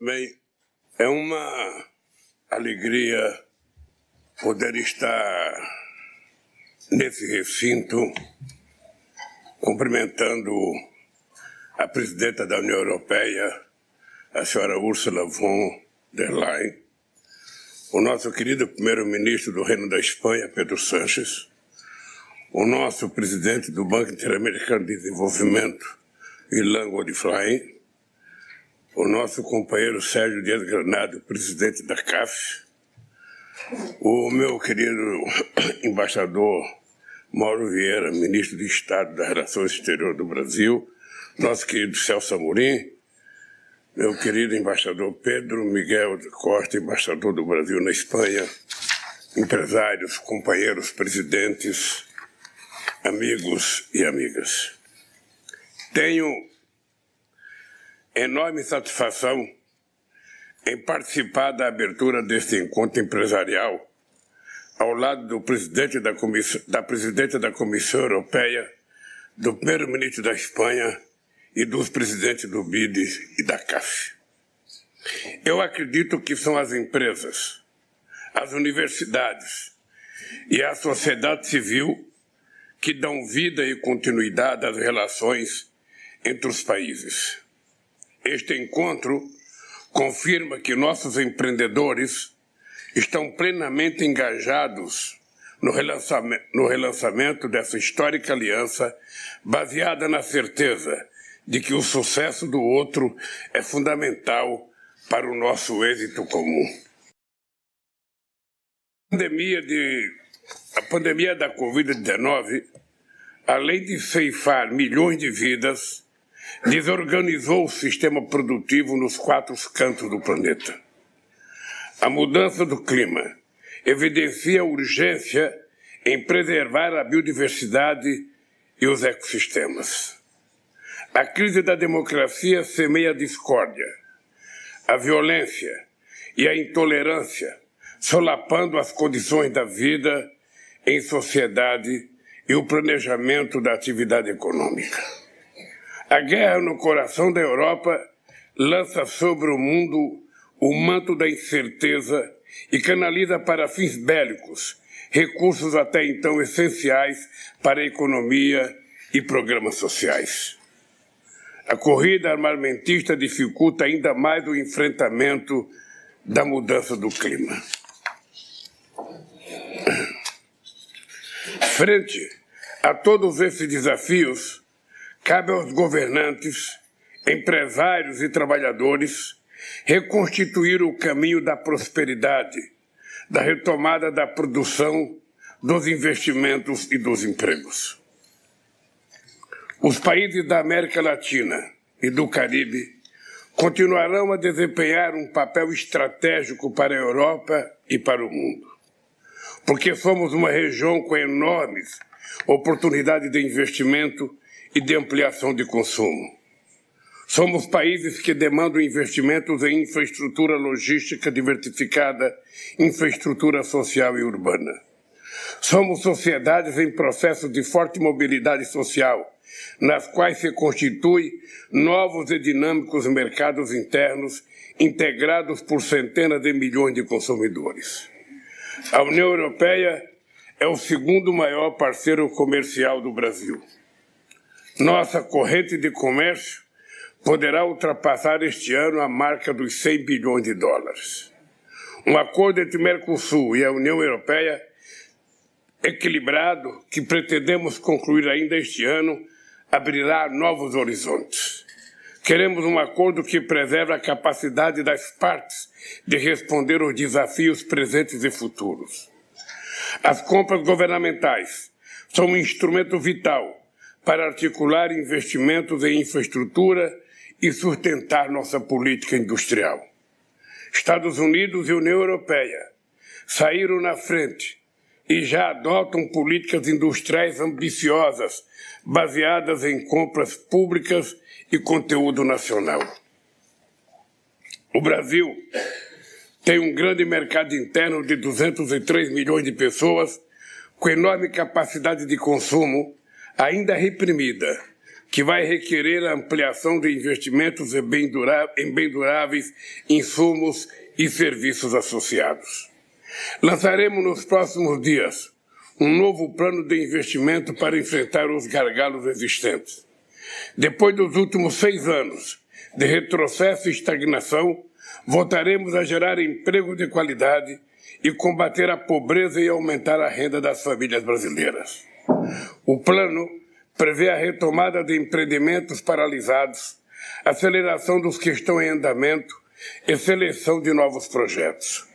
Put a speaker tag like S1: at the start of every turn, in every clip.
S1: Bem, é uma alegria poder estar nesse recinto cumprimentando a presidenta da União Europeia, a senhora Ursula von der Leyen, o nosso querido primeiro-ministro do Reino da Espanha, Pedro Sánchez, o nosso presidente do Banco Interamericano de Desenvolvimento, Ilan Godfrey, o nosso companheiro Sérgio Dias Granado, presidente da CAF, o meu querido embaixador Mauro Vieira, ministro de Estado das Relações Exteriores do Brasil, nosso querido Celso Amorim, meu querido embaixador Pedro Miguel de Costa, embaixador do Brasil na Espanha, empresários, companheiros, presidentes, amigos e amigas. Tenho enorme satisfação em participar da abertura deste encontro empresarial ao lado do presidente da, Comissão, da presidente da Comissão Europeia, do primeiro-ministro da Espanha e dos presidentes do BID e da CAF. Eu acredito que são as empresas, as universidades e a sociedade civil que dão vida e continuidade às relações entre os países. Este encontro confirma que nossos empreendedores estão plenamente engajados no relançamento, no relançamento dessa histórica aliança, baseada na certeza de que o sucesso do outro é fundamental para o nosso êxito comum. A pandemia, de, a pandemia da Covid-19, além de ceifar milhões de vidas, desorganizou o sistema produtivo nos quatro cantos do planeta. A mudança do clima evidencia a urgência em preservar a biodiversidade e os ecossistemas. A crise da democracia semeia a discórdia, a violência e a intolerância, solapando as condições da vida em sociedade e o planejamento da atividade econômica. A guerra no coração da Europa lança sobre o mundo o manto da incerteza e canaliza para fins bélicos recursos até então essenciais para a economia e programas sociais. A corrida armamentista dificulta ainda mais o enfrentamento da mudança do clima. Frente a todos esses desafios, cabe aos governantes, empresários e trabalhadores reconstituir o caminho da prosperidade, da retomada da produção, dos investimentos e dos empregos. Os países da América Latina e do Caribe continuarão a desempenhar um papel estratégico para a Europa e para o mundo, porque somos uma região com enormes oportunidades de investimento e de ampliação de consumo. Somos países que demandam investimentos em infraestrutura logística diversificada, infraestrutura social e urbana. Somos sociedades em processo de forte mobilidade social, nas quais se constituem novos e dinâmicos mercados internos integrados por centenas de milhões de consumidores. A União Europeia é o segundo maior parceiro comercial do Brasil. Nossa corrente de comércio poderá ultrapassar este ano a marca dos 100 bilhões de dólares. Um acordo entre Mercosul e a União Europeia equilibrado que pretendemos concluir ainda este ano abrirá novos horizontes. Queremos um acordo que preserve a capacidade das partes de responder aos desafios presentes e futuros. As compras governamentais são um instrumento vital para articular investimentos em infraestrutura e sustentar nossa política industrial. Estados Unidos e União Europeia saíram na frente e já adotam políticas industriais ambiciosas, baseadas em compras públicas e conteúdo nacional. O Brasil tem um grande mercado interno de 203 milhões de pessoas, com enorme capacidade de consumo, ainda reprimida que vai requerer a ampliação de investimentos em bem duráveis, insumos e serviços associados. Lançaremos nos próximos dias um novo plano de investimento para enfrentar os gargalos existentes. Depois dos últimos seis anos de retrocesso e estagnação, voltaremos a gerar emprego de qualidade e combater a pobreza e aumentar a renda das famílias brasileiras. O plano prevê a retomada de empreendimentos paralisados, aceleração dos que estão em andamento e seleção de novos projetos.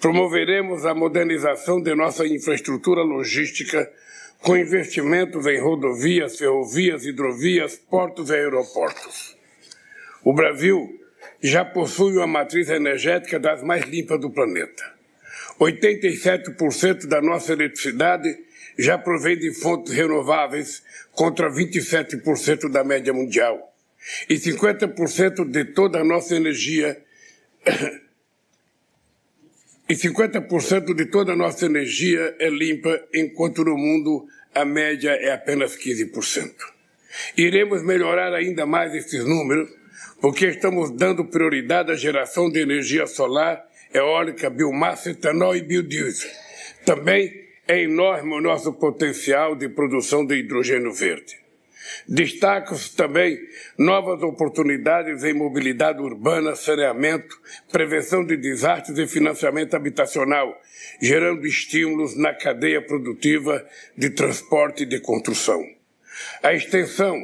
S1: Promoveremos a modernização de nossa infraestrutura logística com investimentos em rodovias, ferrovias, hidrovias, portos e aeroportos. O Brasil já possui uma matriz energética das mais limpas do planeta. 87% da nossa eletricidade já provém de fontes renováveis, contra 27% da média mundial. E 50% de toda a nossa energia e 50% de toda a nossa energia é limpa, enquanto no mundo a média é apenas 15%. Iremos melhorar ainda mais esses números, porque estamos dando prioridade à geração de energia solar, eólica, biomassa, etanol e biodiesel. Também é enorme o nosso potencial de produção de hidrogênio verde. Destacam-se também novas oportunidades em mobilidade urbana, saneamento, prevenção de desastres e financiamento habitacional, gerando estímulos na cadeia produtiva de transporte e de construção. A extensão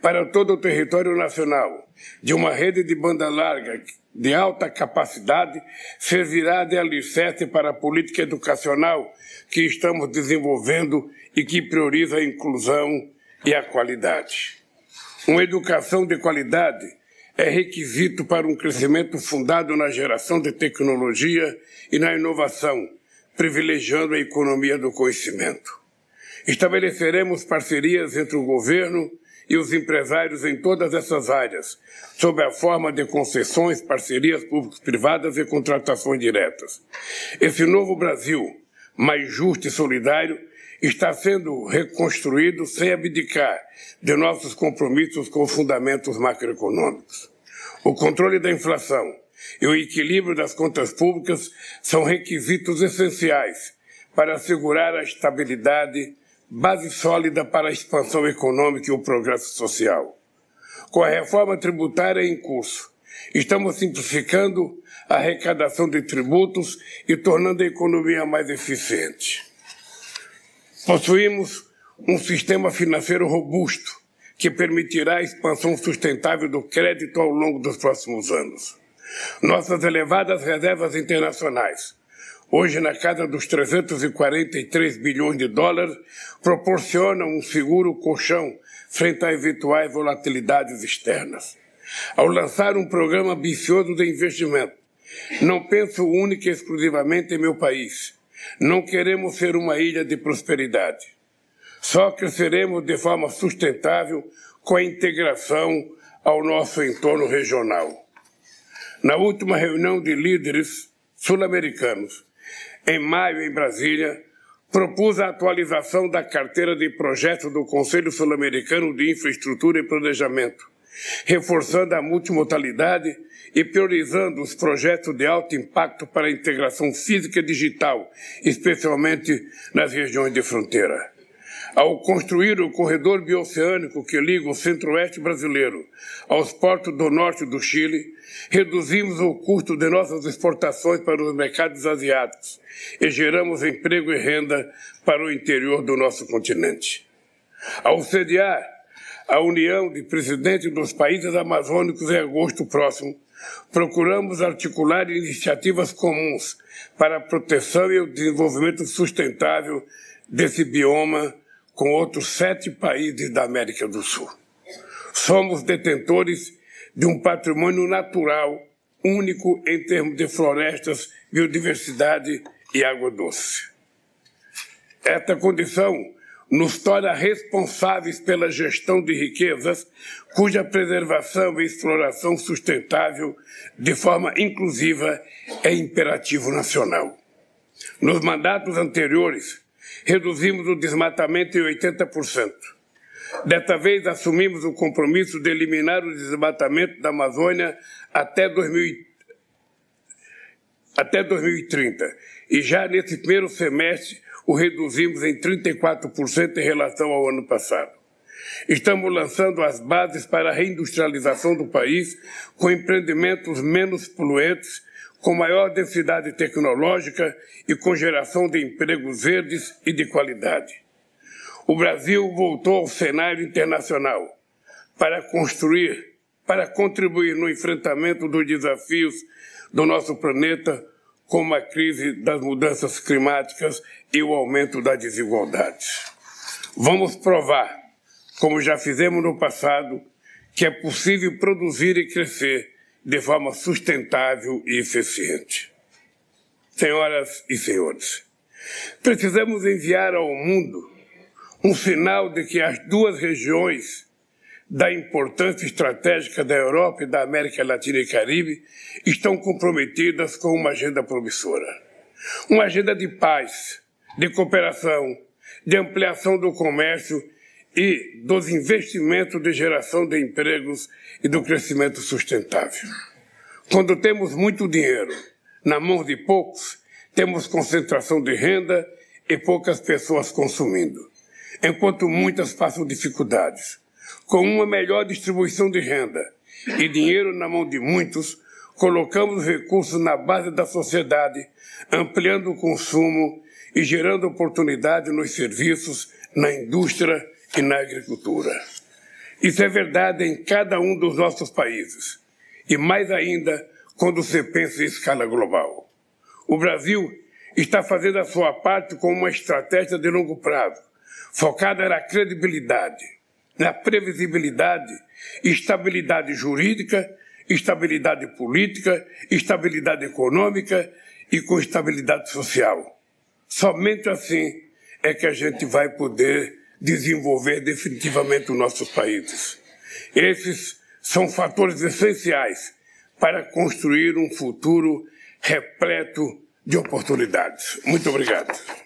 S1: para todo o território nacional de uma rede de banda larga de alta capacidade servirá de alicerce para a política educacional que estamos desenvolvendo e que prioriza a inclusão e a qualidade. Uma educação de qualidade é requisito para um crescimento fundado na geração de tecnologia e na inovação, privilegiando a economia do conhecimento. Estabeleceremos parcerias entre o governo e os empresários em todas essas áreas, sob a forma de concessões, parcerias públicas-privadas e contratações diretas. Esse novo Brasil, mais justo e solidário, está sendo reconstruído sem abdicar de nossos compromissos com fundamentos macroeconômicos. O controle da inflação e o equilíbrio das contas públicas são requisitos essenciais para assegurar a estabilidade base sólida para a expansão econômica e o progresso social. Com a reforma tributária em curso, estamos simplificando a arrecadação de tributos e tornando a economia mais eficiente. Possuímos um sistema financeiro robusto que permitirá a expansão sustentável do crédito ao longo dos próximos anos. Nossas elevadas reservas internacionais hoje na casa dos 343 bilhões de dólares, proporcionam um seguro colchão frente a eventuais volatilidades externas. Ao lançar um programa ambicioso de investimento, não penso única e exclusivamente em meu país. Não queremos ser uma ilha de prosperidade. Só cresceremos de forma sustentável com a integração ao nosso entorno regional. Na última reunião de líderes sul-americanos, em maio, em Brasília, propus a atualização da carteira de projetos do Conselho Sul-Americano de Infraestrutura e Planejamento, reforçando a multimodalidade e priorizando os projetos de alto impacto para a integração física e digital, especialmente nas regiões de fronteira ao construir o corredor bioceânico que liga o centro-oeste brasileiro aos portos do norte do Chile, reduzimos o custo de nossas exportações para os mercados asiáticos e geramos emprego e renda para o interior do nosso continente. Ao sediar a União de Presidentes dos Países Amazônicos em agosto próximo, procuramos articular iniciativas comuns para a proteção e o desenvolvimento sustentável desse bioma com outros sete países da América do Sul. Somos detentores de um patrimônio natural único em termos de florestas, biodiversidade e água doce. Esta condição nos torna responsáveis pela gestão de riquezas cuja preservação e exploração sustentável de forma inclusiva é imperativo nacional. Nos mandatos anteriores, reduzimos o desmatamento em 80%. Desta vez, assumimos o compromisso de eliminar o desmatamento da Amazônia até, 2000, até 2030. E já nesse primeiro semestre, o reduzimos em 34% em relação ao ano passado. Estamos lançando as bases para a reindustrialização do país com empreendimentos menos poluentes, com maior densidade tecnológica e com geração de empregos verdes e de qualidade. O Brasil voltou ao cenário internacional para construir, para contribuir no enfrentamento dos desafios do nosso planeta, como a crise das mudanças climáticas e o aumento da desigualdade. Vamos provar, como já fizemos no passado, que é possível produzir e crescer de forma sustentável e eficiente. Senhoras e senhores, precisamos enviar ao mundo um sinal de que as duas regiões da importância estratégica da Europa e da América Latina e Caribe estão comprometidas com uma agenda promissora. Uma agenda de paz, de cooperação, de ampliação do comércio e dos investimentos de geração de empregos e do crescimento sustentável. Quando temos muito dinheiro na mão de poucos, temos concentração de renda e poucas pessoas consumindo, enquanto muitas passam dificuldades. Com uma melhor distribuição de renda e dinheiro na mão de muitos, colocamos recursos na base da sociedade, ampliando o consumo e gerando oportunidade nos serviços, na indústria e na agricultura. Isso é verdade em cada um dos nossos países, e mais ainda quando se pensa em escala global. O Brasil está fazendo a sua parte com uma estratégia de longo prazo, focada na credibilidade, na previsibilidade, estabilidade jurídica, estabilidade política, estabilidade econômica e com estabilidade social. Somente assim é que a gente vai poder desenvolver definitivamente os nossos países. Esses são fatores essenciais para construir um futuro repleto de oportunidades. Muito obrigado.